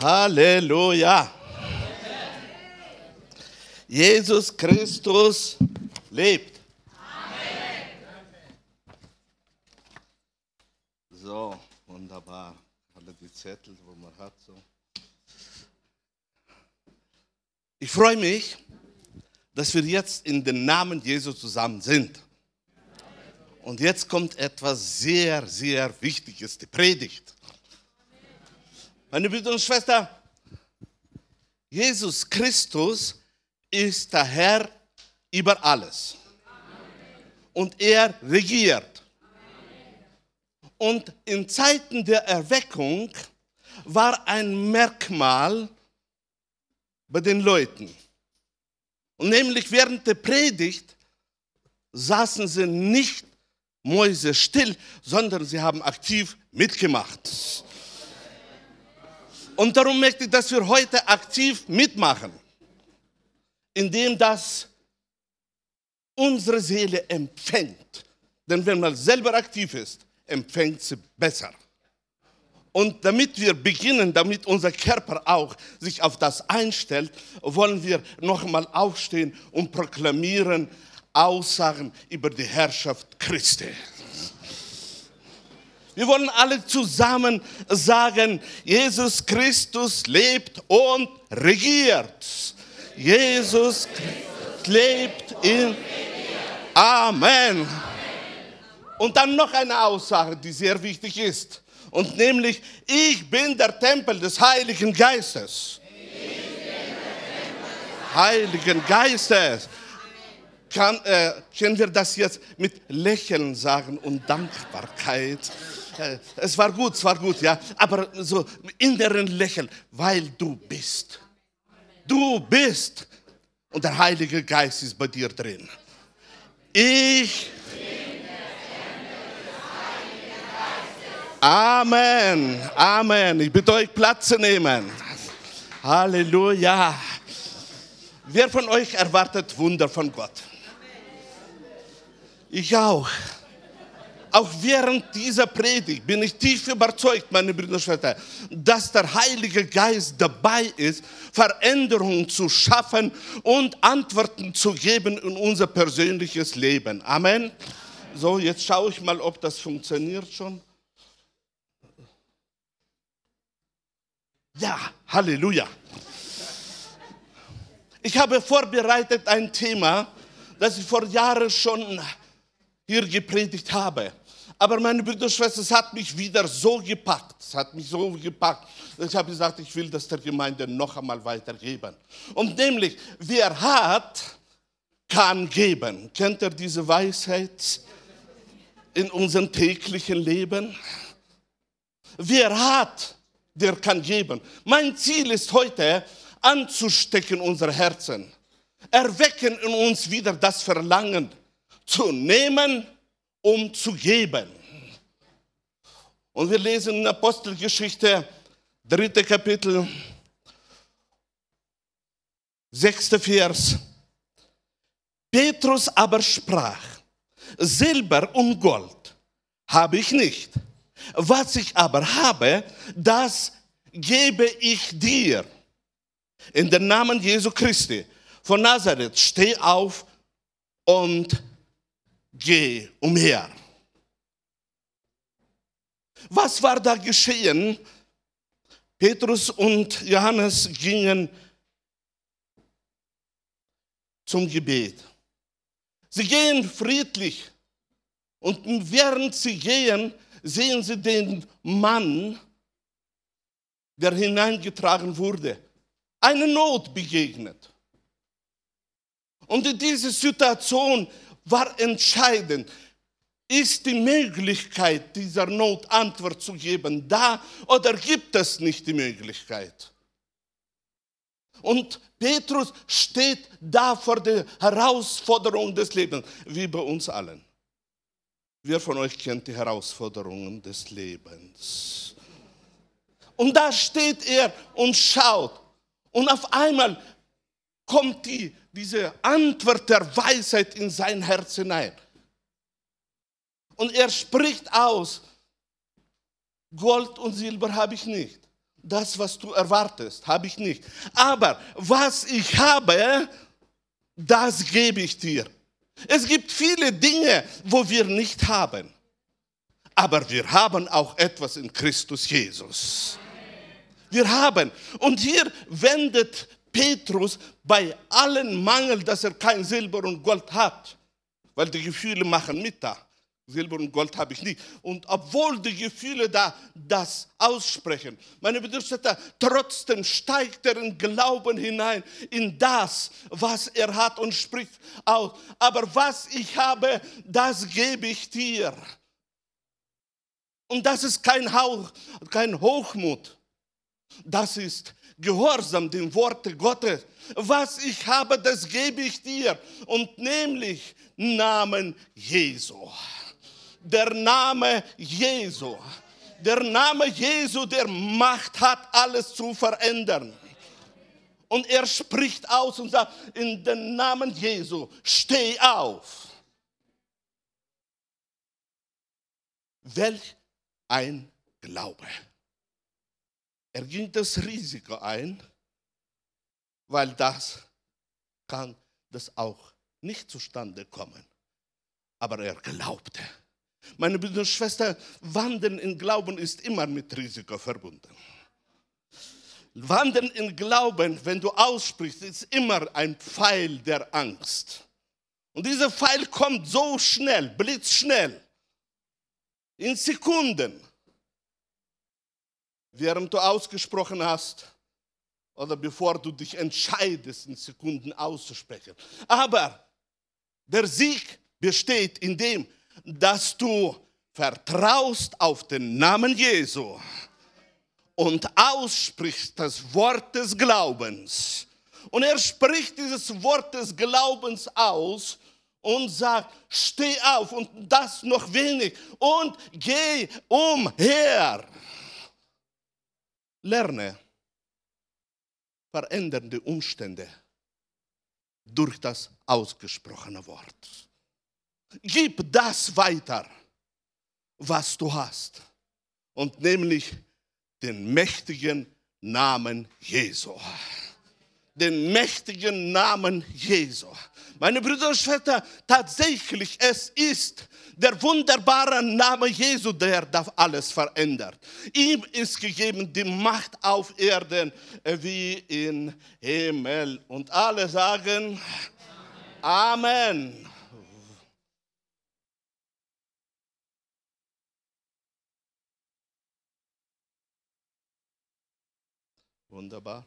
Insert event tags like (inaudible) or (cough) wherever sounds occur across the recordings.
Halleluja. Jesus Christus lebt. So, wunderbar. Alle die Zettel, wo man hat. So. Ich freue mich, dass wir jetzt in den Namen Jesus zusammen sind. Und jetzt kommt etwas sehr, sehr Wichtiges, die Predigt. Meine Brüder und Schwestern, Jesus Christus ist der Herr über alles. Und er regiert. Und in Zeiten der Erweckung war ein Merkmal bei den Leuten. Und nämlich während der Predigt saßen sie nicht Mäuse still, sondern sie haben aktiv mitgemacht. Und darum möchte ich, dass wir heute aktiv mitmachen, indem das unsere Seele empfängt. Denn wenn man selber aktiv ist, empfängt sie besser. Und damit wir beginnen, damit unser Körper auch sich auf das einstellt, wollen wir nochmal aufstehen und proklamieren Aussagen über die Herrschaft Christi. Wir wollen alle zusammen sagen, Jesus Christus lebt und regiert. Jesus Christus lebt in Amen. Und dann noch eine Aussage, die sehr wichtig ist. Und nämlich, ich bin der Tempel des Heiligen Geistes. Heiligen Geistes. Kann, äh, können wir das jetzt mit Lächeln sagen und Dankbarkeit? Äh, es war gut, es war gut, ja. Aber so inneren Lächeln, weil du bist. Du bist. Und der Heilige Geist ist bei dir drin. Ich. Amen, Amen. Ich bitte euch Platz zu nehmen. Halleluja. Wer von euch erwartet Wunder von Gott? Ich auch. Auch während dieser Predigt bin ich tief überzeugt, meine Brüder und Schwestern, dass der Heilige Geist dabei ist, Veränderungen zu schaffen und Antworten zu geben in unser persönliches Leben. Amen. So, jetzt schaue ich mal, ob das funktioniert schon. Ja, Halleluja. Ich habe vorbereitet ein Thema, das ich vor Jahren schon hier gepredigt habe. Aber meine Brüder und Schwestern, es hat mich wieder so gepackt. Es hat mich so gepackt. Ich habe gesagt, ich will das der Gemeinde noch einmal weitergeben. Und nämlich, wer hat, kann geben. Kennt ihr diese Weisheit in unserem täglichen Leben? Wer hat, der kann geben. Mein Ziel ist heute, anzustecken unsere Herzen. Erwecken in uns wieder das Verlangen zu nehmen, um zu geben. Und wir lesen in Apostelgeschichte, dritte Kapitel, sechster Vers. Petrus aber sprach, Silber und Gold habe ich nicht. Was ich aber habe, das gebe ich dir. In den Namen Jesu Christi von Nazareth, steh auf und geh umher. Was war da geschehen? Petrus und Johannes gingen zum Gebet. Sie gehen friedlich und während sie gehen, sehen sie den Mann, der hineingetragen wurde, eine Not begegnet. Und in dieser Situation war entscheidend. Ist die Möglichkeit, dieser Not Antwort zu geben, da oder gibt es nicht die Möglichkeit? Und Petrus steht da vor der Herausforderung des Lebens, wie bei uns allen. Wer von euch kennt die Herausforderungen des Lebens? Und da steht er und schaut. Und auf einmal kommt die diese Antwort der Weisheit in sein Herz hinein. Und er spricht aus, Gold und Silber habe ich nicht. das, was du erwartest, habe ich nicht. Aber was ich habe, das gebe ich dir. Es gibt viele Dinge, wo wir nicht haben. Aber wir haben auch etwas in Christus Jesus. Wir haben. Und hier wendet Petrus bei allen Mangel, dass er kein Silber und Gold hat, weil die Gefühle machen mit da. Silber und Gold habe ich nicht. Und obwohl die Gefühle da das aussprechen, meine Bedürfnisse, trotzdem steigt er in Glauben hinein, in das, was er hat und spricht aus. Aber was ich habe, das gebe ich dir. Und das ist kein, Hauch, kein Hochmut. Das ist Gehorsam dem Worte Gottes. Was ich habe, das gebe ich dir. Und nämlich Namen Jesu. Der Name Jesu. Der Name Jesu, der Macht hat, alles zu verändern. Und er spricht aus und sagt, in den Namen Jesu, steh auf. Welch ein Glaube. Er ging das Risiko ein, weil das kann das auch nicht zustande kommen. Aber er glaubte. Meine Brüder und Schwestern, Wandern in Glauben ist immer mit Risiko verbunden. Wandern in Glauben, wenn du aussprichst, ist immer ein Pfeil der Angst. Und dieser Pfeil kommt so schnell, blitzschnell, in Sekunden während du ausgesprochen hast oder bevor du dich entscheidest, in Sekunden auszusprechen. Aber der Sieg besteht in dem, dass du vertraust auf den Namen Jesu und aussprichst das Wort des Glaubens. Und er spricht dieses Wort des Glaubens aus und sagt, steh auf und das noch wenig und geh umher. Lerne verändernde Umstände durch das ausgesprochene Wort. Gib das weiter, was du hast, und nämlich den mächtigen Namen Jesu. Den mächtigen Namen Jesu. Meine Brüder und Schwestern, tatsächlich, es ist der wunderbare Name Jesu, der darf alles verändert. Ihm ist gegeben die Macht auf Erden wie in Himmel. Und alle sagen Amen. Wunderbar.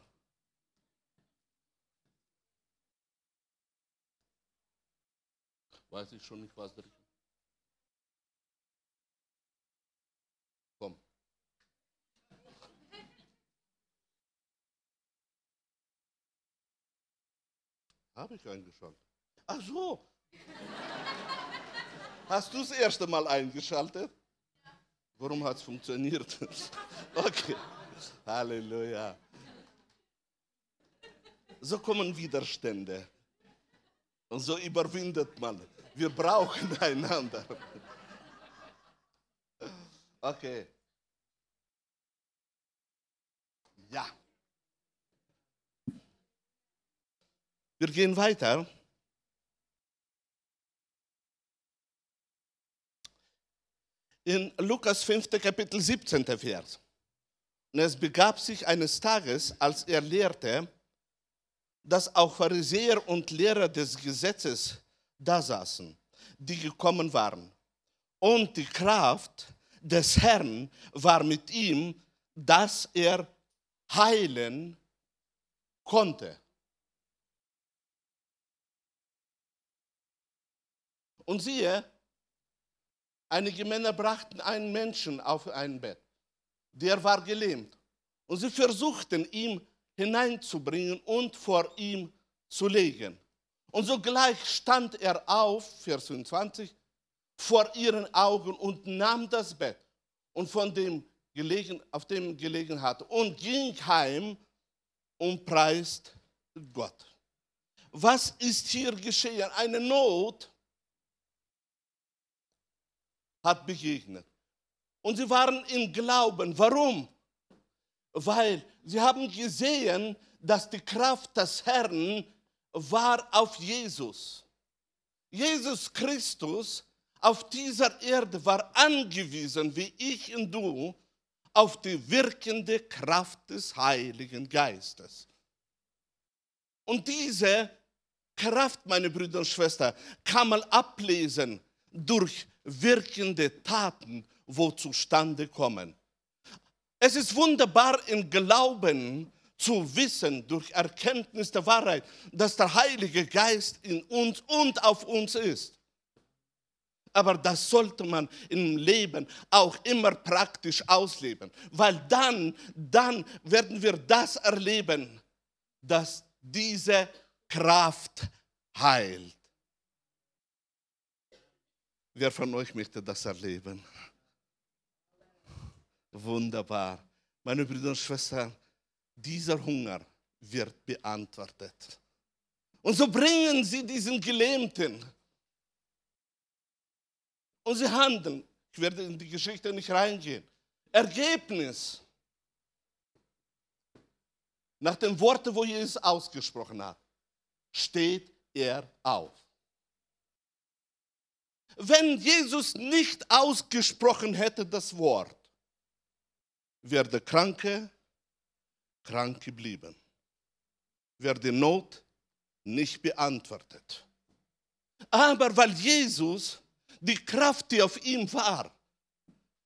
Weiß ich schon nicht, was der (laughs) Habe ich eingeschaltet. Ach so. Hast du das erste Mal eingeschaltet? Warum hat es funktioniert? (laughs) Okay. Halleluja. So kommen Widerstände. Und so überwindet man. Wir brauchen (laughs) einander. Okay. Ja. Wir gehen weiter. In Lukas 5. Kapitel 17. Vers. Und es begab sich eines Tages, als er lehrte, dass auch Pharisäer und Lehrer des Gesetzes da saßen, die gekommen waren. Und die Kraft des Herrn war mit ihm, dass er heilen konnte. Und siehe, einige Männer brachten einen Menschen auf ein Bett. Der war gelähmt. Und sie versuchten, ihn hineinzubringen und vor ihm zu legen. Und sogleich stand er auf, Vers 25, vor ihren Augen und nahm das Bett und von dem gelegen, auf dem gelegen hatte und ging heim und preist Gott. Was ist hier geschehen? Eine Not hat begegnet. Und sie waren im Glauben. Warum? Weil sie haben gesehen, dass die Kraft des Herrn war auf Jesus. Jesus Christus auf dieser Erde war angewiesen, wie ich und du, auf die wirkende Kraft des Heiligen Geistes. Und diese Kraft, meine Brüder und Schwestern, kann man ablesen durch wirkende Taten, wo zustande kommen. Es ist wunderbar im Glauben zu wissen, durch Erkenntnis der Wahrheit, dass der Heilige Geist in uns und auf uns ist. Aber das sollte man im Leben auch immer praktisch ausleben, weil dann, dann werden wir das erleben, dass diese Kraft heilt. Wer von euch möchte das erleben? Wunderbar. Meine Brüder und Schwestern, dieser Hunger wird beantwortet. Und so bringen sie diesen Gelähmten und sie handeln. Ich werde in die Geschichte nicht reingehen. Ergebnis. Nach den Worten, wo Jesus ausgesprochen hat, steht er auf. Wenn Jesus nicht ausgesprochen hätte das Wort, wäre der Kranke krank geblieben. Wäre die Not nicht beantwortet. Aber weil Jesus die Kraft, die auf ihm war,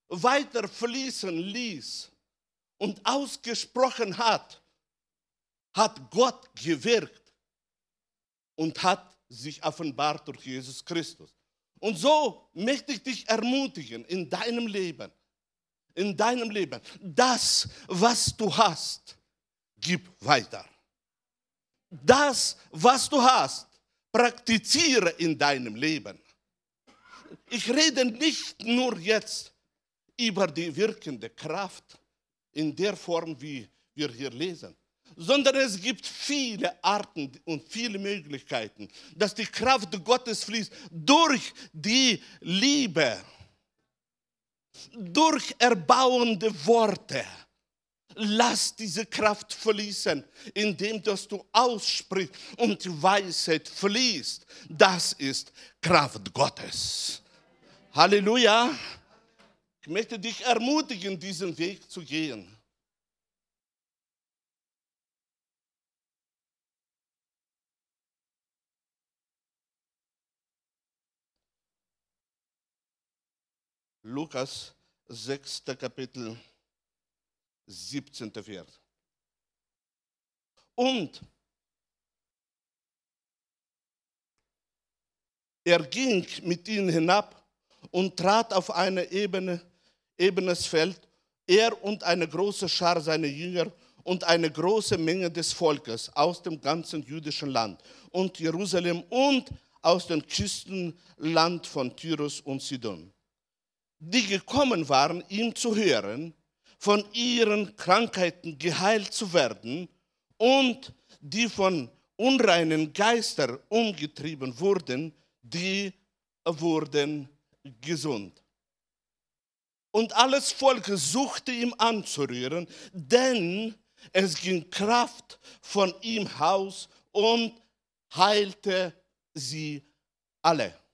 weiter fließen ließ und ausgesprochen hat, hat Gott gewirkt und hat sich offenbart durch Jesus Christus. Und so möchte ich dich ermutigen in deinem Leben, in deinem Leben, das, was du hast, gib weiter. Das, was du hast, praktiziere in deinem Leben. Ich rede nicht nur jetzt über die wirkende Kraft in der Form, wie wir hier lesen, sondern es gibt viele Arten und viele Möglichkeiten, dass die Kraft Gottes fließt durch die Liebe, durch erbauende Worte. Lass diese Kraft fließen, indem dass du aussprichst und die Weisheit fließt. Das ist Kraft Gottes. Halleluja. Ich möchte dich ermutigen, diesen Weg zu gehen. Lukas 6. Kapitel 17. Vers. Und er ging mit ihnen hinab und trat auf eine Ebene, ebenes Feld, er und eine große Schar seiner Jünger und eine große Menge des Volkes aus dem ganzen jüdischen Land und Jerusalem und aus dem Küstenland von Tyrus und Sidon, die gekommen waren, ihm zu hören, von ihren Krankheiten geheilt zu werden und die von unreinen Geistern umgetrieben wurden, die wurden gesund. Und alles Volk suchte ihm anzurühren, denn es ging Kraft von ihm aus und heilte sie alle.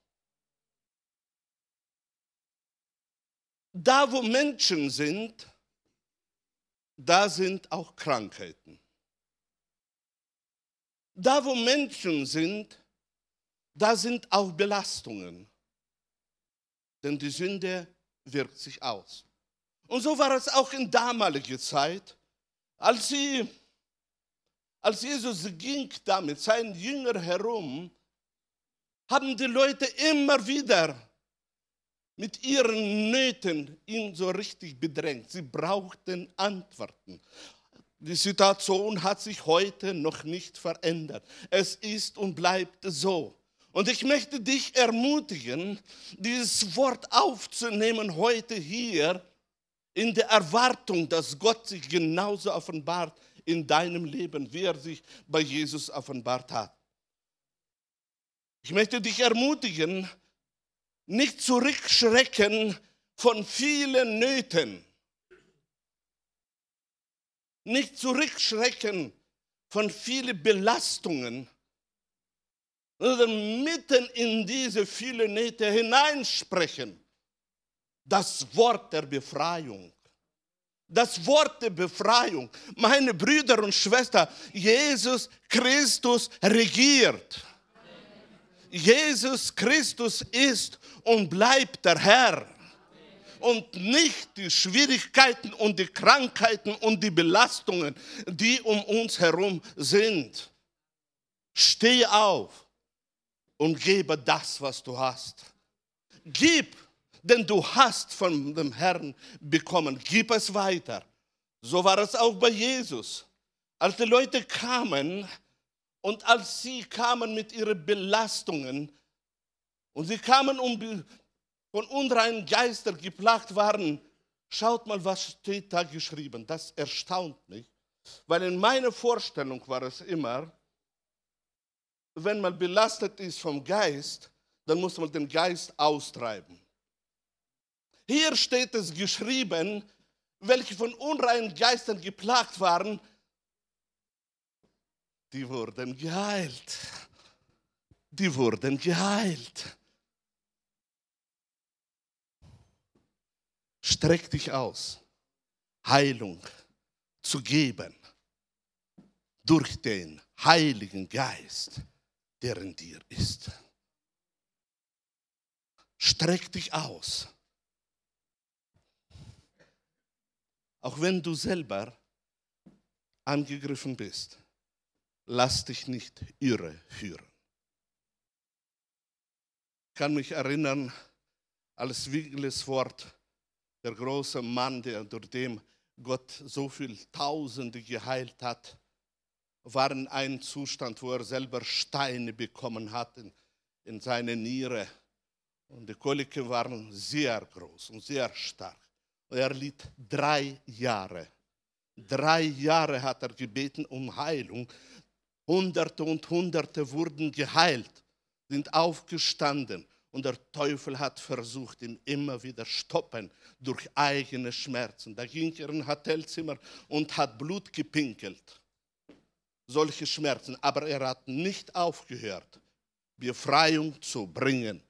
Da, wo Menschen sind, da sind auch Krankheiten. Da, wo Menschen sind, da sind auch Belastungen denn die Sünde wirkt sich aus. Und so war es auch in damaliger Zeit, als, sie, als Jesus ging da mit seinen Jüngern herum, haben die Leute immer wieder mit ihren Nöten ihn so richtig bedrängt. Sie brauchten Antworten. Die Situation hat sich heute noch nicht verändert. Es ist und bleibt so. Und ich möchte dich ermutigen, dieses Wort aufzunehmen heute hier in der Erwartung, dass Gott sich genauso offenbart in deinem Leben, wie er sich bei Jesus offenbart hat. Ich möchte dich ermutigen, nicht zurückschrecken von vielen Nöten. nicht zurückschrecken von vielen Belastungen, sondern mitten in diese vielen Nähte hineinsprechen. Das Wort der Befreiung. Das Wort der Befreiung. Meine Brüder und Schwestern, Jesus Christus regiert. Jesus Christus ist und bleibt der Herr. Und nicht die Schwierigkeiten und die Krankheiten und die Belastungen, die um uns herum sind. Steh auf und gebe das, was du hast. Gib, denn du hast von dem Herrn bekommen. Gib es weiter. So war es auch bei Jesus. Als die Leute kamen, und als sie kamen mit ihren Belastungen und sie kamen, um von unreinen Geistern geplagt waren, schaut mal, was steht da geschrieben. Das erstaunt mich, weil in meiner Vorstellung war es immer, wenn man belastet ist vom Geist, dann muss man den Geist austreiben. Hier steht es geschrieben, welche von unreinen Geistern geplagt waren, die wurden geheilt. Die wurden geheilt. Streck dich aus, Heilung zu geben durch den Heiligen Geist, der in dir ist. Streck dich aus. Auch wenn du selber angegriffen bist lass dich nicht irre führen. Ich kann mich erinnern, als Wigles Wort, der große Mann, der durch dem Gott so viele Tausende geheilt hat, war in einem Zustand, wo er selber Steine bekommen hat in, in seine Niere. Und die Koliken waren sehr groß und sehr stark. Und er litt drei Jahre. Drei Jahre hat er gebeten um Heilung. Hunderte und Hunderte wurden geheilt, sind aufgestanden und der Teufel hat versucht, ihn immer wieder stoppen durch eigene Schmerzen. Da ging er in ein Hotelzimmer und hat Blut gepinkelt. Solche Schmerzen. Aber er hat nicht aufgehört, Befreiung zu bringen,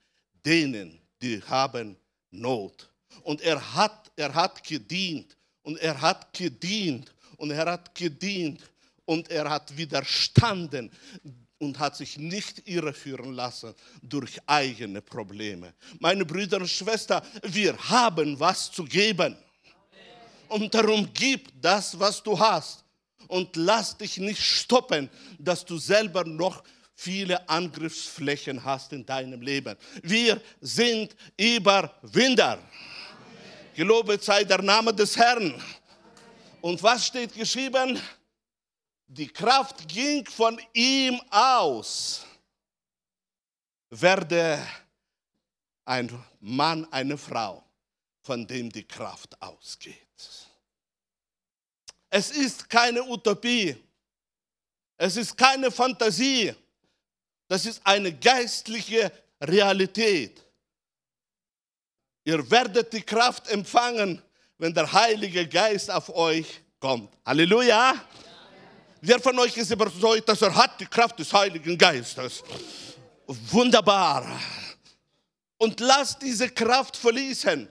denen, die haben Not. Und er hat, er hat gedient und er hat gedient und er hat gedient und er hat widerstanden und hat sich nicht irreführen lassen durch eigene Probleme. Meine Brüder und Schwestern, wir haben was zu geben. Und darum gib das, was du hast. Und lass dich nicht stoppen, dass du selber noch viele Angriffsflächen hast in deinem Leben. Wir sind Überwinder. Gelobet sei der Name des Herrn. Und was steht geschrieben? Die Kraft ging von ihm aus, werde ein Mann, eine Frau, von dem die Kraft ausgeht. Es ist keine Utopie, es ist keine Fantasie, das ist eine geistliche Realität. Ihr werdet die Kraft empfangen, wenn der Heilige Geist auf euch kommt. Halleluja! Wer von euch ist überzeugt, dass er hat die Kraft des Heiligen Geistes? Wunderbar. Und lasst diese Kraft verließen.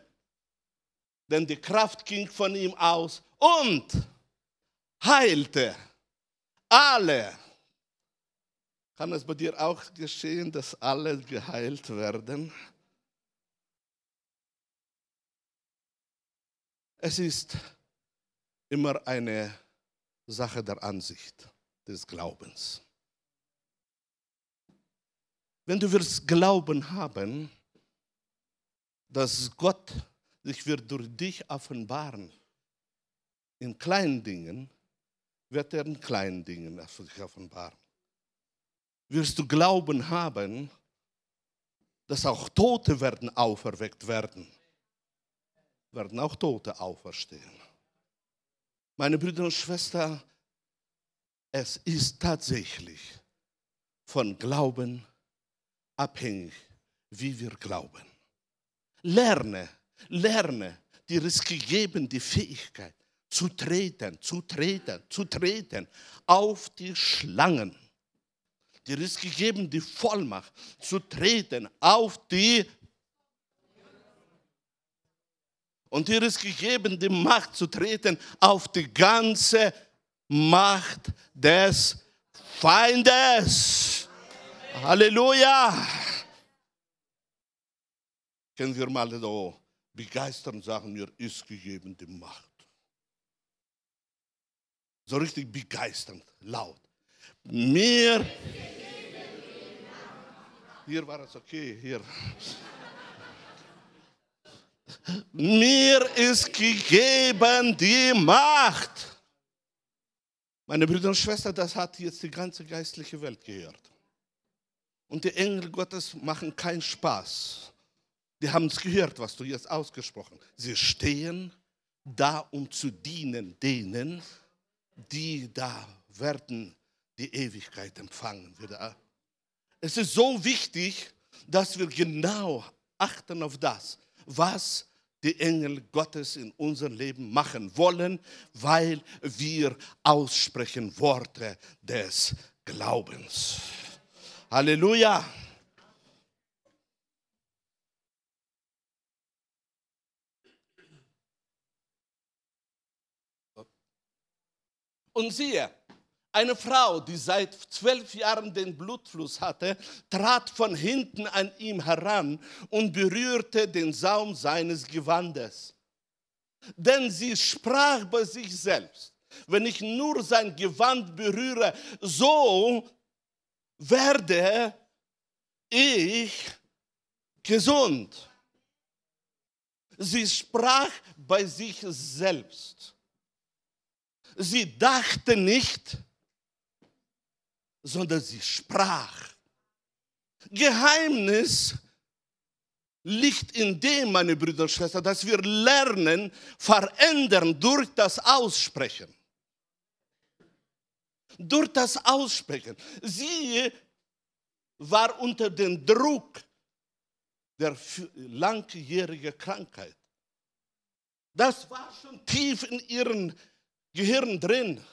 Denn die Kraft ging von ihm aus und heilte alle. Kann es bei dir auch geschehen, dass alle geheilt werden? Es ist immer eine Sache der Ansicht, des Glaubens. Wenn du wirst Glauben haben, dass Gott sich wird durch dich offenbaren, in kleinen Dingen, wird er in kleinen Dingen sich offenbaren. Wirst du Glauben haben, dass auch Tote werden auferweckt werden, werden auch Tote auferstehen. Meine Brüder und Schwestern, es ist tatsächlich von Glauben abhängig, wie wir glauben. Lerne, lerne, dir ist gegeben die Fähigkeit zu treten, zu treten, zu treten auf die Schlangen. Dir ist gegeben die Vollmacht zu treten auf die und dir ist gegeben die Macht zu treten auf die ganze Macht des Feindes. Halleluja. Können wir mal so begeistern sagen, mir ist gegeben die Macht. So richtig begeisternd, laut. Mir. Hier war es okay, hier. Mir ist gegeben die Macht. Meine Brüder und Schwestern, das hat jetzt die ganze geistliche Welt gehört. Und die Engel Gottes machen keinen Spaß. Die haben es gehört, was du jetzt ausgesprochen hast. Sie stehen da, um zu dienen denen, die da werden die Ewigkeit empfangen. Es ist so wichtig, dass wir genau achten auf das, was die Engel Gottes in unserem Leben machen wollen, weil wir aussprechen Worte des Glaubens. Halleluja. Und siehe, eine Frau, die seit zwölf Jahren den Blutfluss hatte, trat von hinten an ihm heran und berührte den Saum seines Gewandes. Denn sie sprach bei sich selbst, wenn ich nur sein Gewand berühre, so werde ich gesund. Sie sprach bei sich selbst. Sie dachte nicht, sondern sie sprach. Geheimnis liegt in dem, meine Brüder und Schwestern, dass wir lernen, verändern durch das Aussprechen. Durch das Aussprechen. Sie war unter dem Druck der langjährigen Krankheit. Das war schon tief in ihrem Gehirn drin.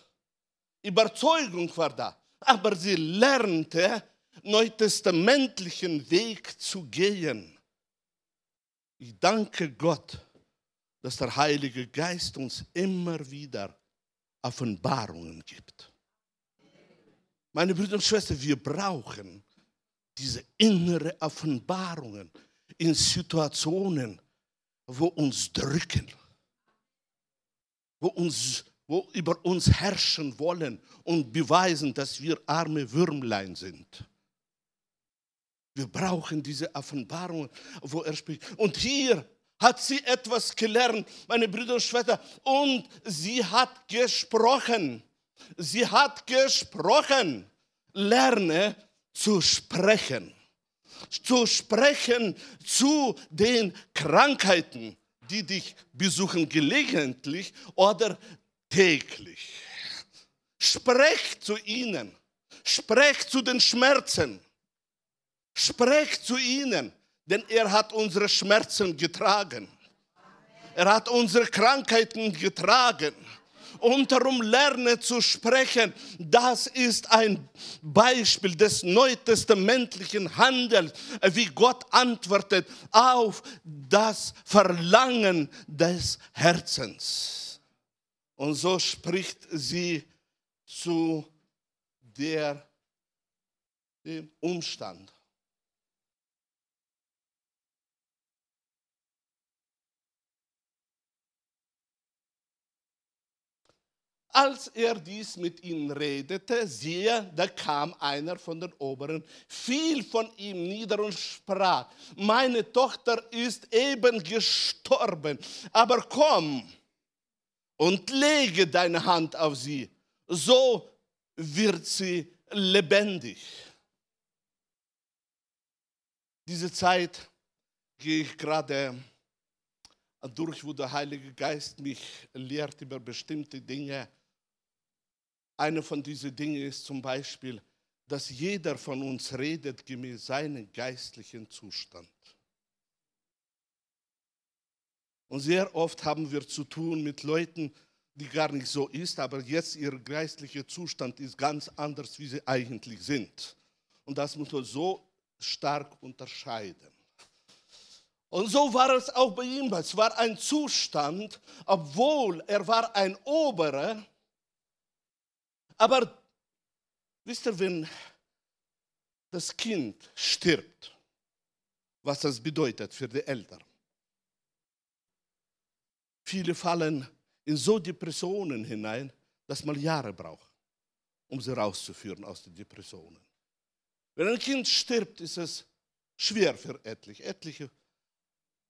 Überzeugung war da aber sie lernte, neutestamentlichen Weg zu gehen. Ich danke Gott, dass der Heilige Geist uns immer wieder Offenbarungen gibt. Meine Brüder und Schwestern, wir brauchen diese innere Offenbarungen in Situationen, wo uns drücken, wo uns wo über uns herrschen wollen und beweisen, dass wir arme Würmlein sind. Wir brauchen diese Offenbarung, wo er spricht. Und hier hat sie etwas gelernt, meine Brüder und Schwestern, und sie hat gesprochen. Sie hat gesprochen. Lerne zu sprechen. Zu sprechen zu den Krankheiten, die dich besuchen gelegentlich oder täglich. Sprecht zu ihnen. Sprecht zu den Schmerzen. Sprecht zu ihnen, denn er hat unsere Schmerzen getragen. Er hat unsere Krankheiten getragen. Und darum lerne zu sprechen. Das ist ein Beispiel des neutestamentlichen Handels, wie Gott antwortet auf das Verlangen des Herzens. Und so spricht sie zu der, dem Umstand. Als er dies mit ihnen redete, siehe, da kam einer von den Oberen, fiel von ihm nieder und sprach, meine Tochter ist eben gestorben, aber komm, und lege deine Hand auf sie, so wird sie lebendig. Diese Zeit gehe ich gerade durch, wo der Heilige Geist mich lehrt über bestimmte Dinge. Eine von diesen Dingen ist zum Beispiel, dass jeder von uns redet gemäß seinem geistlichen Zustand. Und sehr oft haben wir zu tun mit Leuten, die gar nicht so ist, aber jetzt ihr geistlicher Zustand ist ganz anders, wie sie eigentlich sind. Und das muss man so stark unterscheiden. Und so war es auch bei ihm. Es war ein Zustand, obwohl er war ein Oberer. Aber wisst ihr, wenn das Kind stirbt, was das bedeutet für die Eltern? Viele fallen in so Depressionen hinein, dass man Jahre braucht, um sie rauszuführen aus den Depressionen. Wenn ein Kind stirbt, ist es schwer für etliche. Etliche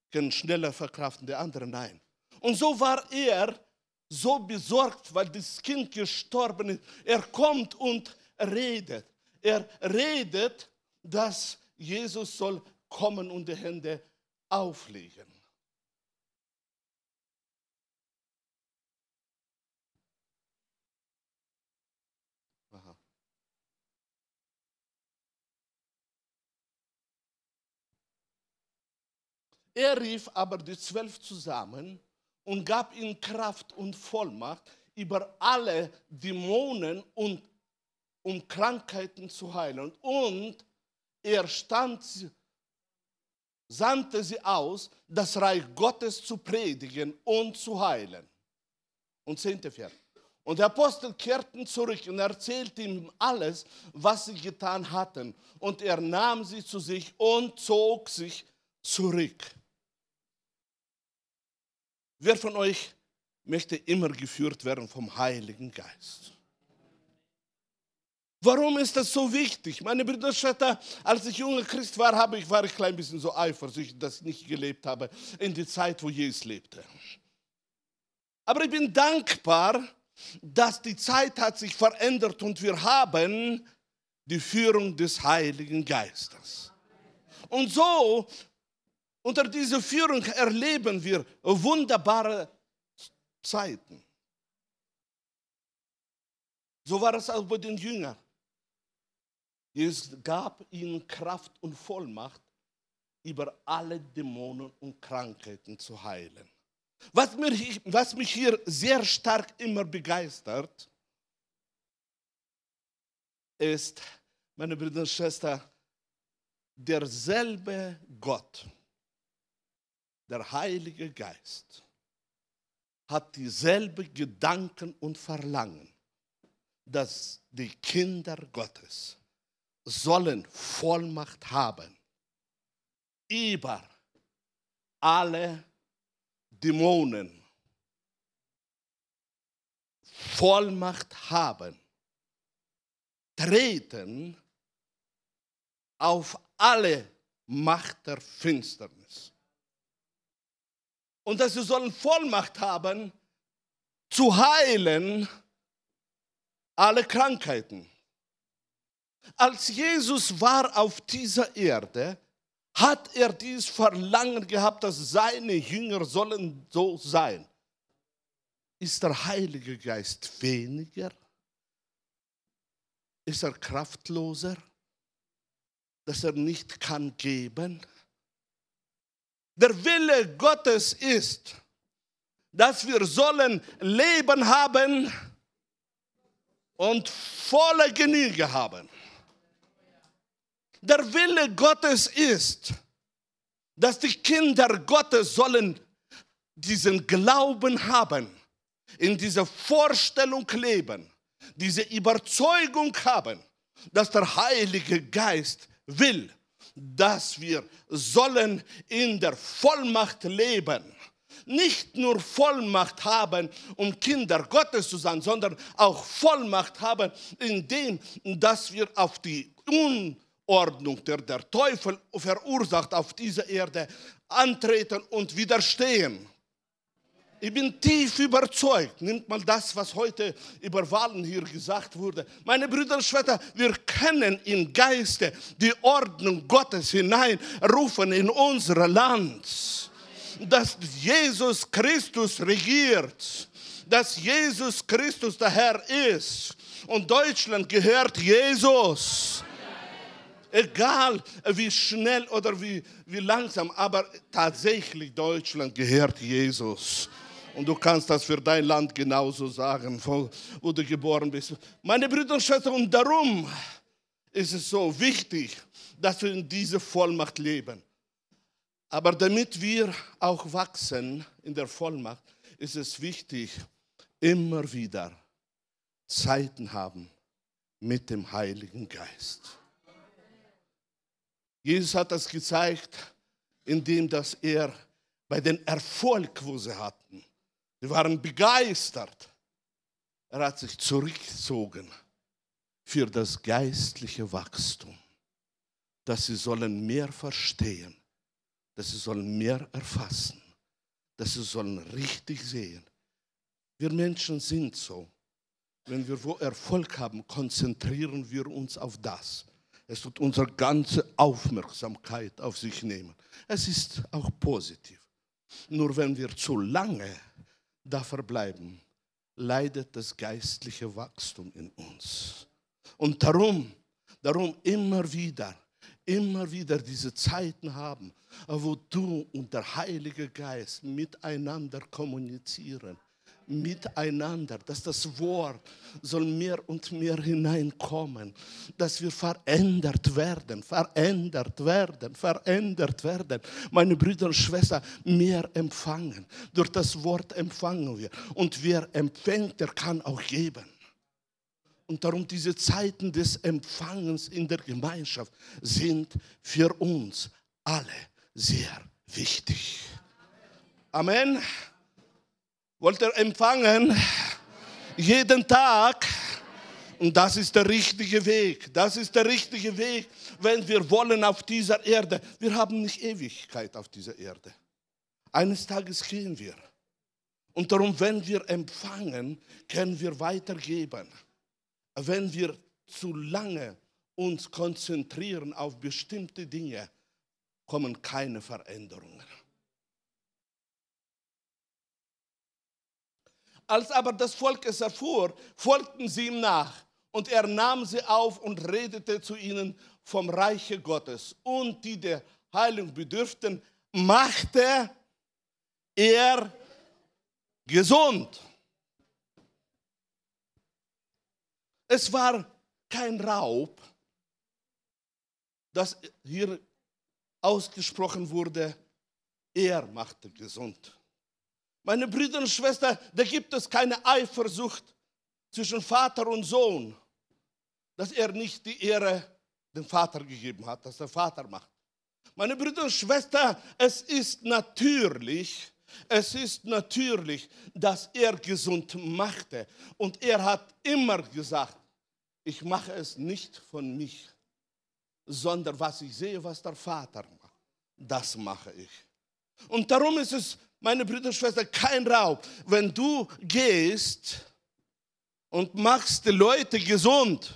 können schneller verkraften, der andere nein. Und so war er so besorgt, weil das Kind gestorben ist. Er kommt und redet. Er redet, dass Jesus soll kommen und die Hände auflegen. Er rief aber die Zwölf zusammen und gab ihnen Kraft und Vollmacht über alle Dämonen und um Krankheiten zu heilen. Und er stand, sandte sie aus, das Reich Gottes zu predigen und zu heilen. Und zehnte Vers. Und die Apostel kehrten zurück und erzählten ihm alles, was sie getan hatten. Und er nahm sie zu sich und zog sich zurück. Wer von euch möchte immer geführt werden vom Heiligen Geist? Warum ist das so wichtig? Meine Brüder und Schwestern, als ich junger Christ war, habe ich, war ich ein klein bisschen so eifersüchtig, dass ich nicht gelebt habe in der Zeit, wo Jesus lebte. Aber ich bin dankbar, dass die Zeit hat sich verändert und wir haben die Führung des Heiligen Geistes. Und so unter dieser Führung erleben wir wunderbare Zeiten. So war es auch bei den Jüngern. Jesus gab ihnen Kraft und Vollmacht, über alle Dämonen und Krankheiten zu heilen. Was, mir, was mich hier sehr stark immer begeistert, ist, meine Brüder und Schwestern, derselbe Gott, der Heilige Geist hat dieselbe Gedanken und Verlangen, dass die Kinder Gottes sollen Vollmacht haben über alle Dämonen. Vollmacht haben, treten auf alle Macht der Finsternis und dass sie sollen Vollmacht haben, zu heilen alle Krankheiten. Als Jesus war auf dieser Erde, hat er dieses Verlangen gehabt, dass seine Jünger sollen so sein. Ist der Heilige Geist weniger? Ist er kraftloser, dass er nicht kann geben? Der Wille Gottes ist, dass wir sollen Leben haben und volle Genüge haben. Der Wille Gottes ist, dass die Kinder Gottes sollen diesen Glauben haben, in dieser Vorstellung leben, diese Überzeugung haben, dass der Heilige Geist will, dass wir sollen in der Vollmacht leben. Nicht nur Vollmacht haben, um Kinder Gottes zu sein, sondern auch Vollmacht haben, indem dass wir auf die Unordnung, der der Teufel verursacht auf dieser Erde, antreten und widerstehen. Ich bin tief überzeugt. Nimmt mal das, was heute über Wahlen hier gesagt wurde. Meine Brüder und Schwestern, wir können im Geiste die Ordnung Gottes hineinrufen in unser Land. Dass Jesus Christus regiert. Dass Jesus Christus der Herr ist. Und Deutschland gehört Jesus. Egal wie schnell oder wie, wie langsam, aber tatsächlich Deutschland gehört Jesus. Und du kannst das für dein Land genauso sagen, wo du geboren bist. Meine Brüder und Schwestern, und darum ist es so wichtig, dass wir in dieser Vollmacht leben. Aber damit wir auch wachsen in der Vollmacht, ist es wichtig, immer wieder Zeiten haben mit dem Heiligen Geist. Jesus hat das gezeigt, indem dass er bei dem Erfolg, wo sie hatten, sie waren begeistert. Er hat sich zurückgezogen für das geistliche Wachstum, dass sie sollen mehr verstehen, dass sie sollen mehr erfassen, dass sie sollen richtig sehen. Wir Menschen sind so. Wenn wir wo Erfolg haben, konzentrieren wir uns auf das. Es wird unsere ganze Aufmerksamkeit auf sich nehmen. Es ist auch positiv. Nur wenn wir zu lange da verbleiben, leidet das geistliche Wachstum in uns. Und darum, darum immer wieder, immer wieder diese Zeiten haben, wo du und der Heilige Geist miteinander kommunizieren miteinander, dass das Wort soll mehr und mehr hineinkommen, dass wir verändert werden, verändert werden, verändert werden. Meine Brüder und Schwestern, mehr empfangen. Durch das Wort empfangen wir. Und wer empfängt, der kann auch geben. Und darum diese Zeiten des Empfangens in der Gemeinschaft sind für uns alle sehr wichtig. Amen. Wollt ihr empfangen? Jeden Tag. Und das ist der richtige Weg. Das ist der richtige Weg, wenn wir wollen auf dieser Erde. Wir haben nicht Ewigkeit auf dieser Erde. Eines Tages gehen wir. Und darum, wenn wir empfangen, können wir weitergeben. Wenn wir zu lange uns konzentrieren auf bestimmte Dinge, kommen keine Veränderungen. Als aber das Volk es erfuhr, folgten sie ihm nach. Und er nahm sie auf und redete zu ihnen vom Reiche Gottes. Und die der Heilung bedürften, machte er gesund. Es war kein Raub, das hier ausgesprochen wurde, er machte gesund. Meine Brüder und Schwestern, da gibt es keine Eifersucht zwischen Vater und Sohn, dass er nicht die Ehre dem Vater gegeben hat, dass der Vater macht. Meine Brüder und Schwestern, es ist natürlich, es ist natürlich, dass er gesund machte. Und er hat immer gesagt, ich mache es nicht von mich, sondern was ich sehe, was der Vater macht, das mache ich. Und darum ist es meine Brüder und Schwestern, kein Raub. Wenn du gehst und machst die Leute gesund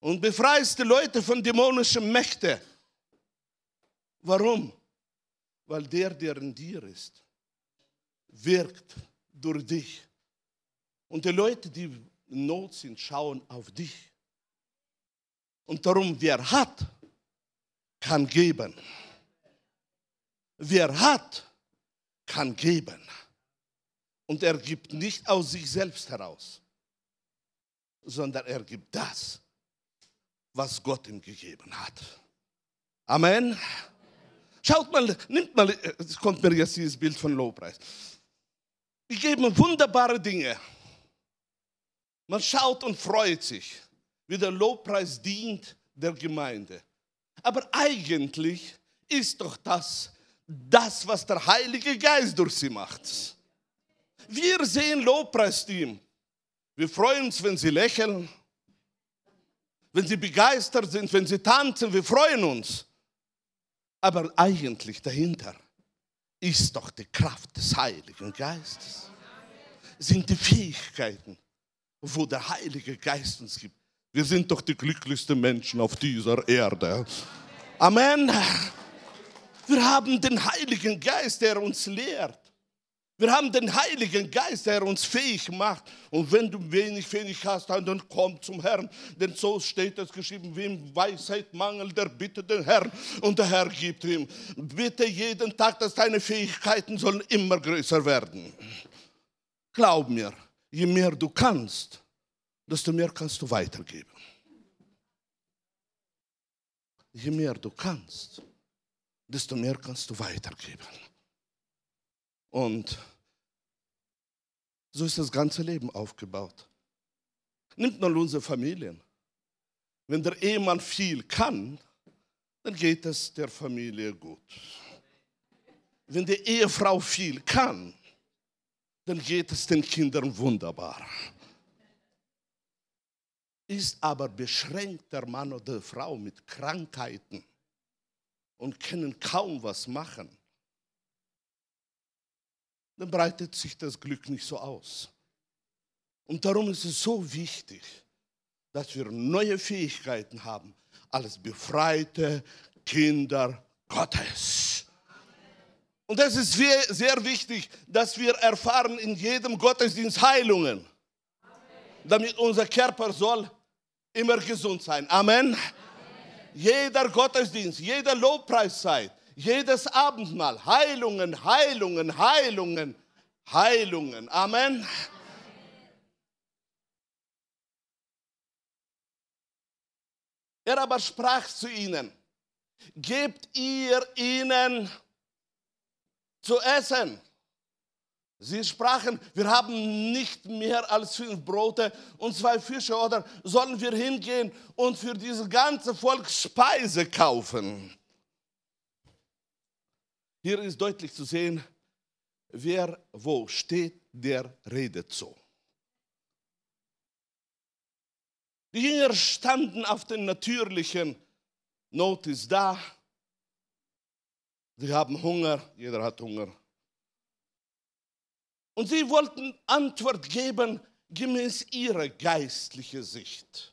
und befreist die Leute von dämonischen Mächten, warum? Weil der, der in dir ist, wirkt durch dich. Und die Leute, die in Not sind, schauen auf dich. Und darum, wer hat, kann geben. Wer hat, kann geben. Und er gibt nicht aus sich selbst heraus, sondern er gibt das, was Gott ihm gegeben hat. Amen. Schaut mal, nimmt mal, es kommt mir jetzt dieses Bild von Lobpreis. Wir geben wunderbare Dinge. Man schaut und freut sich, wie der Lobpreis dient der Gemeinde. Aber eigentlich ist doch das das, was der Heilige Geist durch sie macht. Wir sehen Lobpreisteam. Wir freuen uns, wenn sie lächeln, wenn sie begeistert sind, wenn sie tanzen. Wir freuen uns. Aber eigentlich dahinter ist doch die Kraft des Heiligen Geistes. Sind die Fähigkeiten, wo der Heilige Geist uns gibt. Wir sind doch die glücklichsten Menschen auf dieser Erde. Amen. Wir haben den Heiligen Geist, der uns lehrt. Wir haben den Heiligen Geist, der uns fähig macht. Und wenn du wenig fähig hast, dann komm zum Herrn. Denn so steht es geschrieben, wem Weisheit mangelt, der bitte den Herrn und der Herr gibt ihm. Bitte jeden Tag, dass deine Fähigkeiten sollen immer größer werden. Glaub mir, je mehr du kannst, desto mehr kannst du weitergeben. Je mehr du kannst, desto mehr kannst du weitergeben. Und so ist das ganze Leben aufgebaut. Nimmt mal unsere Familien. Wenn der Ehemann viel kann, dann geht es der Familie gut. Wenn die Ehefrau viel kann, dann geht es den Kindern wunderbar. Ist aber beschränkt der Mann oder die Frau mit Krankheiten und können kaum was machen, dann breitet sich das Glück nicht so aus. Und darum ist es so wichtig, dass wir neue Fähigkeiten haben als befreite Kinder Gottes. Und es ist sehr wichtig, dass wir erfahren in jedem Gottesdienst Heilungen, damit unser Körper soll immer gesund sein. Amen. Jeder Gottesdienst, jeder Lobpreiszeit, jedes Abendmahl. Heilungen, Heilungen, Heilungen, Heilungen. Amen. Er aber sprach zu ihnen, gebt ihr ihnen zu essen. Sie sprachen, wir haben nicht mehr als fünf Brote und zwei Fische, oder sollen wir hingehen und für dieses ganze Volk Speise kaufen? Hier ist deutlich zu sehen, wer wo steht, der redet so. Die Jünger standen auf den natürlichen Not ist da. Sie haben Hunger, jeder hat Hunger. Und sie wollten Antwort geben gemäß ihrer geistlichen Sicht.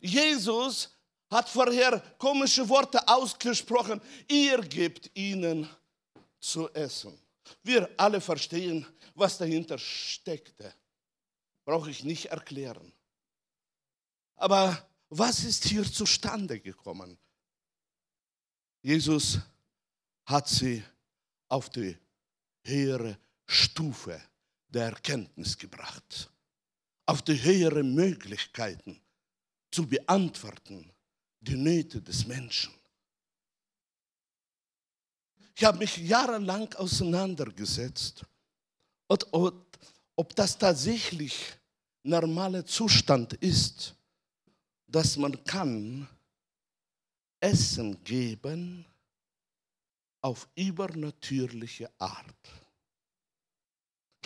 Jesus hat vorher komische Worte ausgesprochen. Ihr gebt ihnen zu essen. Wir alle verstehen, was dahinter steckte. Brauche ich nicht erklären. Aber was ist hier zustande gekommen? Jesus hat sie auf die höhere Stufe der Erkenntnis gebracht, auf die höheren Möglichkeiten zu beantworten, die Nöte des Menschen. Ich habe mich jahrelang auseinandergesetzt, ob, ob, ob das tatsächlich normaler Zustand ist, dass man kann Essen geben auf übernatürliche Art.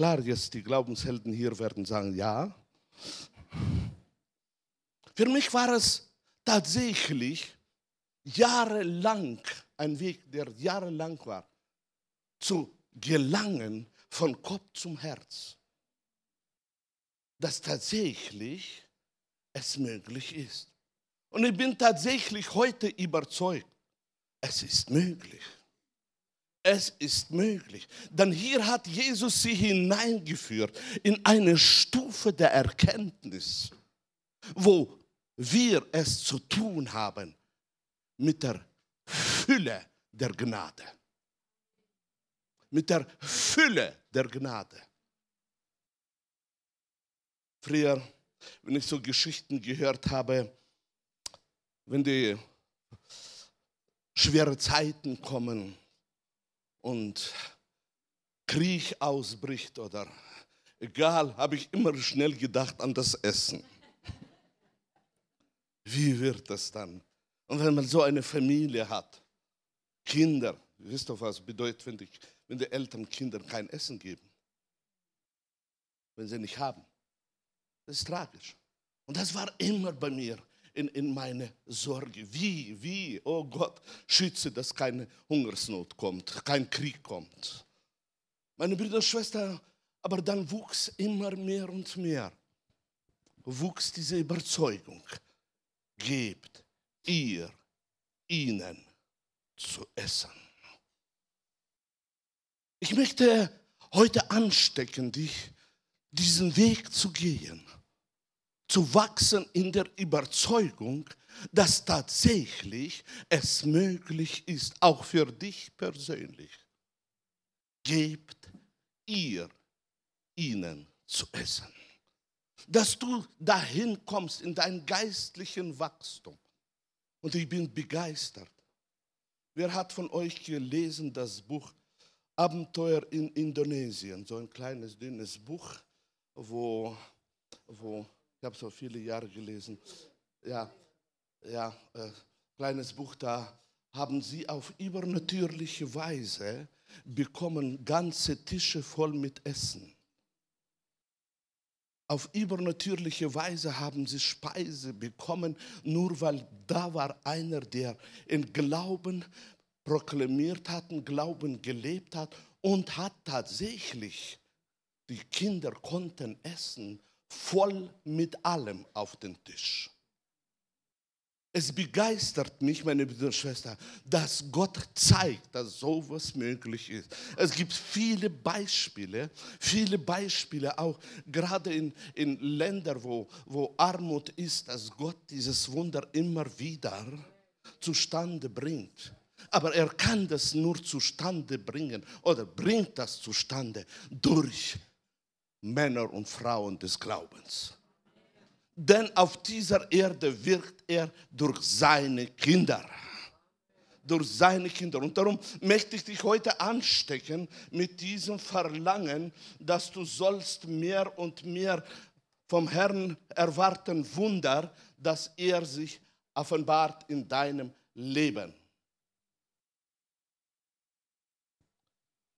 Klar, jetzt die Glaubenshelden hier werden sagen, ja. Für mich war es tatsächlich jahrelang, ein Weg, der jahrelang war, zu gelangen von Kopf zum Herz, dass tatsächlich es möglich ist. Und ich bin tatsächlich heute überzeugt, es ist möglich. Es ist möglich. Denn hier hat Jesus sie hineingeführt in eine Stufe der Erkenntnis, wo wir es zu tun haben mit der Fülle der Gnade. Mit der Fülle der Gnade. Früher, wenn ich so Geschichten gehört habe, wenn die schwere Zeiten kommen und Krieg ausbricht oder egal, habe ich immer schnell gedacht an das Essen. Wie wird das dann? Und wenn man so eine Familie hat, Kinder, wisst ihr, was bedeutet, wenn die, wenn die Eltern Kindern kein Essen geben? Wenn sie nicht haben. Das ist tragisch. Und das war immer bei mir in, in meine Sorge. Wie, wie, oh Gott, schütze, dass keine Hungersnot kommt, kein Krieg kommt. Meine Brüder und Schwestern, aber dann wuchs immer mehr und mehr, wuchs diese Überzeugung gebt ihr ihnen zu essen. Ich möchte heute anstecken, dich diesen Weg zu gehen, zu wachsen in der Überzeugung, dass tatsächlich es möglich ist, auch für dich persönlich. Gebt ihr ihnen zu essen. Dass du dahin kommst in dein geistlichen Wachstum. Und ich bin begeistert. Wer hat von euch gelesen das Buch Abenteuer in Indonesien? So ein kleines, dünnes Buch, wo, wo ich habe so viele Jahre gelesen, ja, ja, äh, kleines Buch da, haben sie auf übernatürliche Weise bekommen ganze Tische voll mit Essen. Auf übernatürliche Weise haben sie Speise bekommen, nur weil da war einer, der in Glauben proklamiert hat, in Glauben gelebt hat und hat tatsächlich, die Kinder konnten essen, voll mit allem auf den Tisch. Es begeistert mich, meine Brüder und Schwestern, dass Gott zeigt, dass sowas möglich ist. Es gibt viele Beispiele, viele Beispiele auch gerade in, in Ländern, wo, wo Armut ist, dass Gott dieses Wunder immer wieder zustande bringt. Aber er kann das nur zustande bringen oder bringt das zustande durch Männer und Frauen des Glaubens denn auf dieser Erde wirkt er durch seine Kinder. Durch seine Kinder. Und darum möchte ich dich heute anstecken mit diesem Verlangen, dass du sollst mehr und mehr vom Herrn erwarten Wunder, dass er sich offenbart in deinem Leben.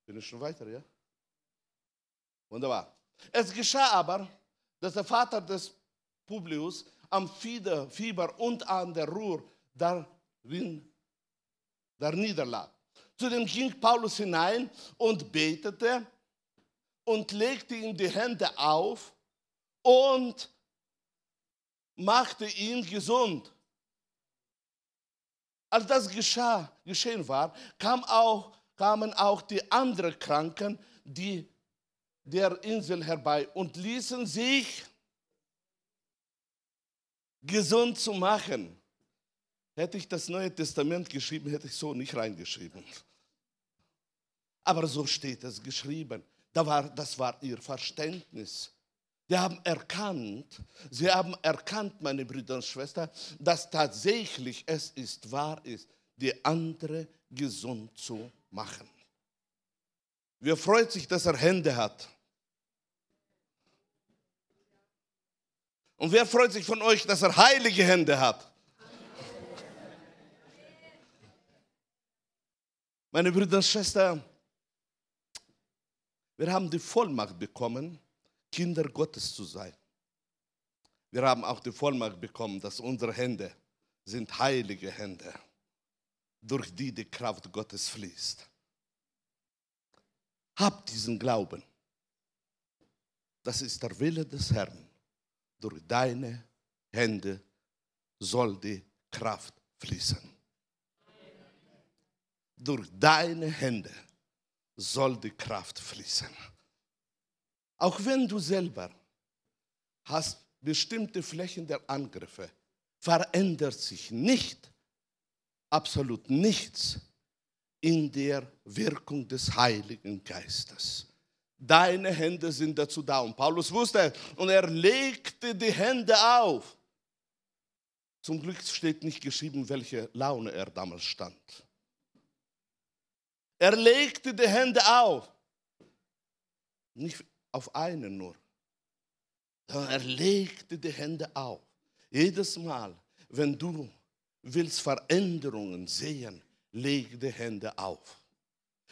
Bin ich schon weiter, ja? Wunderbar. Es geschah aber, dass der Vater des Publius am Fieber und an der Ruhr darin, da niederlag. Zudem ging Paulus hinein und betete und legte ihm die Hände auf und machte ihn gesund. Als das geschah, geschehen war, kam auch, kamen auch die anderen Kranken, die der Insel herbei und ließen sich gesund zu machen. Hätte ich das Neue Testament geschrieben, hätte ich so nicht reingeschrieben. Aber so steht es geschrieben. Da war, das war ihr Verständnis. Sie haben erkannt, sie haben erkannt, meine Brüder und Schwestern, dass tatsächlich es ist, wahr ist, die andere gesund zu machen. Wer freut sich, dass er Hände hat? Und wer freut sich von euch, dass er heilige Hände hat? Meine Brüder und Schwestern, wir haben die Vollmacht bekommen, Kinder Gottes zu sein. Wir haben auch die Vollmacht bekommen, dass unsere Hände sind heilige Hände, durch die die Kraft Gottes fließt. Habt diesen Glauben. Das ist der Wille des Herrn durch deine Hände soll die Kraft fließen. Durch deine Hände soll die Kraft fließen. Auch wenn du selber hast bestimmte Flächen der Angriffe, verändert sich nicht, absolut nichts in der Wirkung des Heiligen Geistes. Deine Hände sind dazu da. Und Paulus wusste, und er legte die Hände auf. Zum Glück steht nicht geschrieben, welche Laune er damals stand. Er legte die Hände auf. Nicht auf einen nur. Er legte die Hände auf. Jedes Mal, wenn du willst Veränderungen sehen, leg die Hände auf.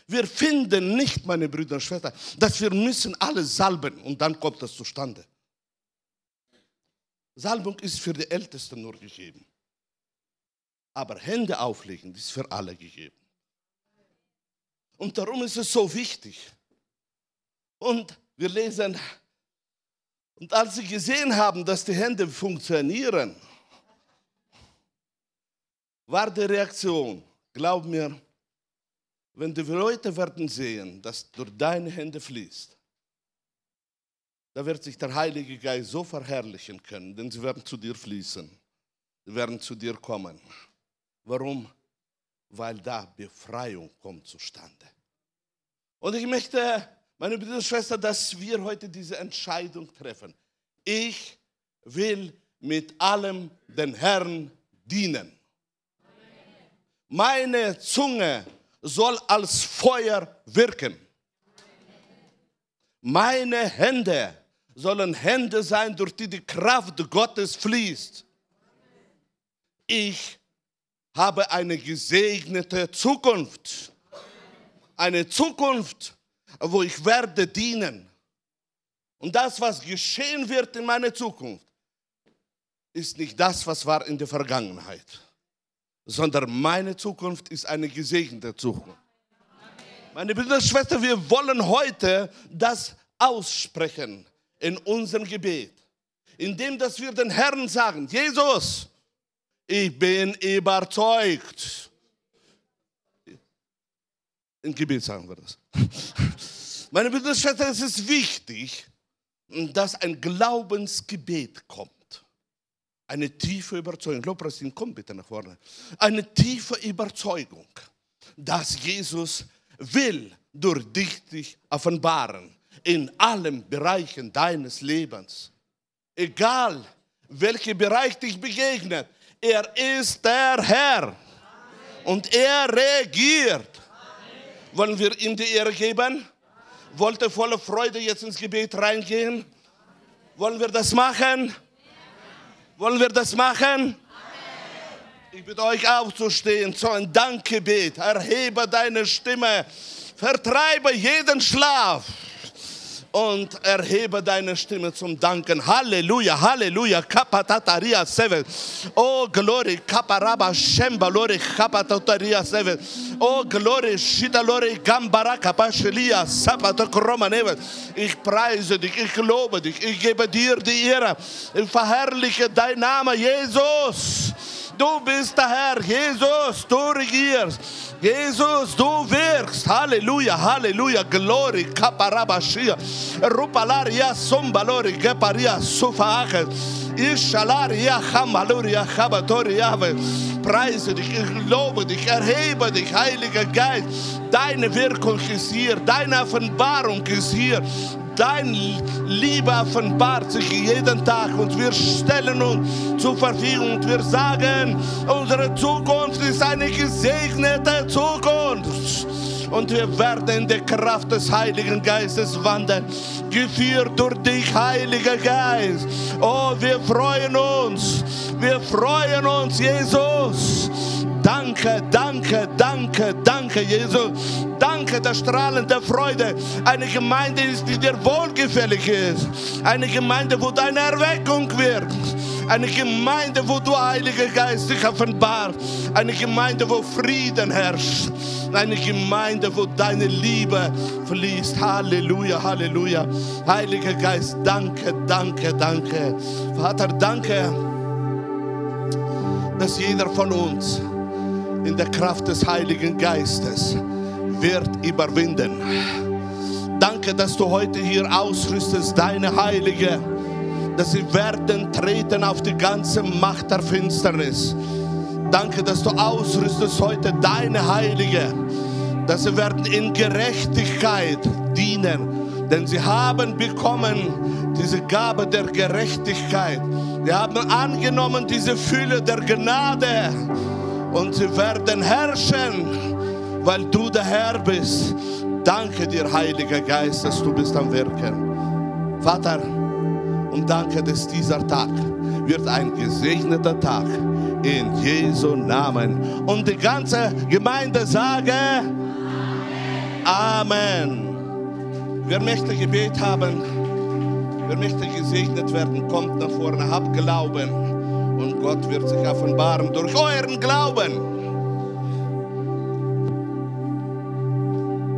Wir finden nicht, meine Brüder und Schwestern, dass wir müssen alle salben und dann kommt das zustande. Salbung ist für die Ältesten nur gegeben. Aber Hände auflegen ist für alle gegeben. Und darum ist es so wichtig. Und wir lesen, und als sie gesehen haben, dass die Hände funktionieren, war die Reaktion, glaub mir, wenn die Leute werden sehen, dass durch deine Hände fließt, da wird sich der Heilige Geist so verherrlichen können, denn sie werden zu dir fließen. Sie werden zu dir kommen. Warum? Weil da Befreiung kommt zustande. Und ich möchte, meine Brüder und Schwestern, dass wir heute diese Entscheidung treffen. Ich will mit allem den Herrn dienen. Meine Zunge soll als Feuer wirken. Meine Hände sollen Hände sein, durch die die Kraft Gottes fließt. Ich habe eine gesegnete Zukunft. Eine Zukunft, wo ich werde dienen. Und das, was geschehen wird in meiner Zukunft, ist nicht das, was war in der Vergangenheit, sondern meine Zukunft ist eine gesegnete Zukunft. Meine Brüder und Schwestern, wir wollen heute das aussprechen in unserem Gebet, indem dass wir den Herrn sagen, Jesus, ich bin überzeugt. Im Gebet sagen wir das. Meine Brüder und Schwestern, es ist wichtig, dass ein Glaubensgebet kommt. Eine tiefe Überzeugung. Lobpreisteam, komm bitte nach vorne. Eine tiefe Überzeugung, dass Jesus will durch dich, dich offenbaren in allen Bereichen deines Lebens. Egal, welcher Bereich dich begegnet, er ist der Herr Amen. und er regiert. Amen. Wollen wir ihm die Ehre geben? Wollt ihr voller Freude jetzt ins Gebet reingehen? Wollen wir das machen? Wollen wir das machen? Ich bitte euch aufzustehen zu einem Dankgebet. Erhebe deine Stimme. Vertreibe jeden Schlaf und erhebe deine Stimme zum Danken. Halleluja, Halleluja. Kapatataria seven. Oh, glory. Kaparaba shemba lori kapatataria seven. Oh, glory. Shida lori gambara kapashelia sapato kromaneve. Ich preise dich, ich lobe dich, ich gebe dir die Ehre. Ich verherrliche dein Name, Jesus. Du bist der Herr, Jesus, du regierst. Jesus, du wirkst. Halleluja, Halleluja, Glory, Kaparabashia, Rupalaria, Sombalori, Geparia, Habatoria. Preise dich, ich lobe dich, erhebe dich, Heiliger Geist. Deine Wirkung ist hier, deine Offenbarung ist hier. Dein Liebe offenbart sich jeden Tag und wir stellen uns zur Verfügung und wir sagen, unsere Zukunft ist eine gesegnete Zukunft. Und wir werden in der Kraft des Heiligen Geistes wandern, geführt durch dich, Heiliger Geist. Oh, wir freuen uns, wir freuen uns, Jesus. Danke, danke, danke, danke, Jesus. Danke der strahlende Freude. Eine Gemeinde ist, die dir wohlgefällig ist. Eine Gemeinde, wo deine Erweckung wirkt. Eine Gemeinde, wo du, Heiliger Geist, dich offenbart. Eine Gemeinde, wo Frieden herrscht. Eine Gemeinde, wo deine Liebe fließt. Halleluja, Halleluja. Heiliger Geist, danke, danke, danke. Vater, danke, dass jeder von uns in der Kraft des Heiligen Geistes wird überwinden. Danke, dass du heute hier ausrüstest, deine Heilige, dass sie werden treten auf die ganze Macht der Finsternis. Danke, dass du ausrüstest heute deine Heilige, dass sie werden in Gerechtigkeit dienen, denn sie haben bekommen diese Gabe der Gerechtigkeit. Sie haben angenommen diese Fülle der Gnade und sie werden herrschen, weil du der Herr bist. Danke dir, Heiliger Geist, dass du bist am Wirken. Vater, und danke, dass dieser Tag wird ein gesegneter Tag in Jesu Namen. Und die ganze Gemeinde sage Amen. Amen. Wer möchte Gebet haben, wer möchte gesegnet werden, kommt nach vorne, habt Glauben und Gott wird sich offenbaren durch euren Glauben.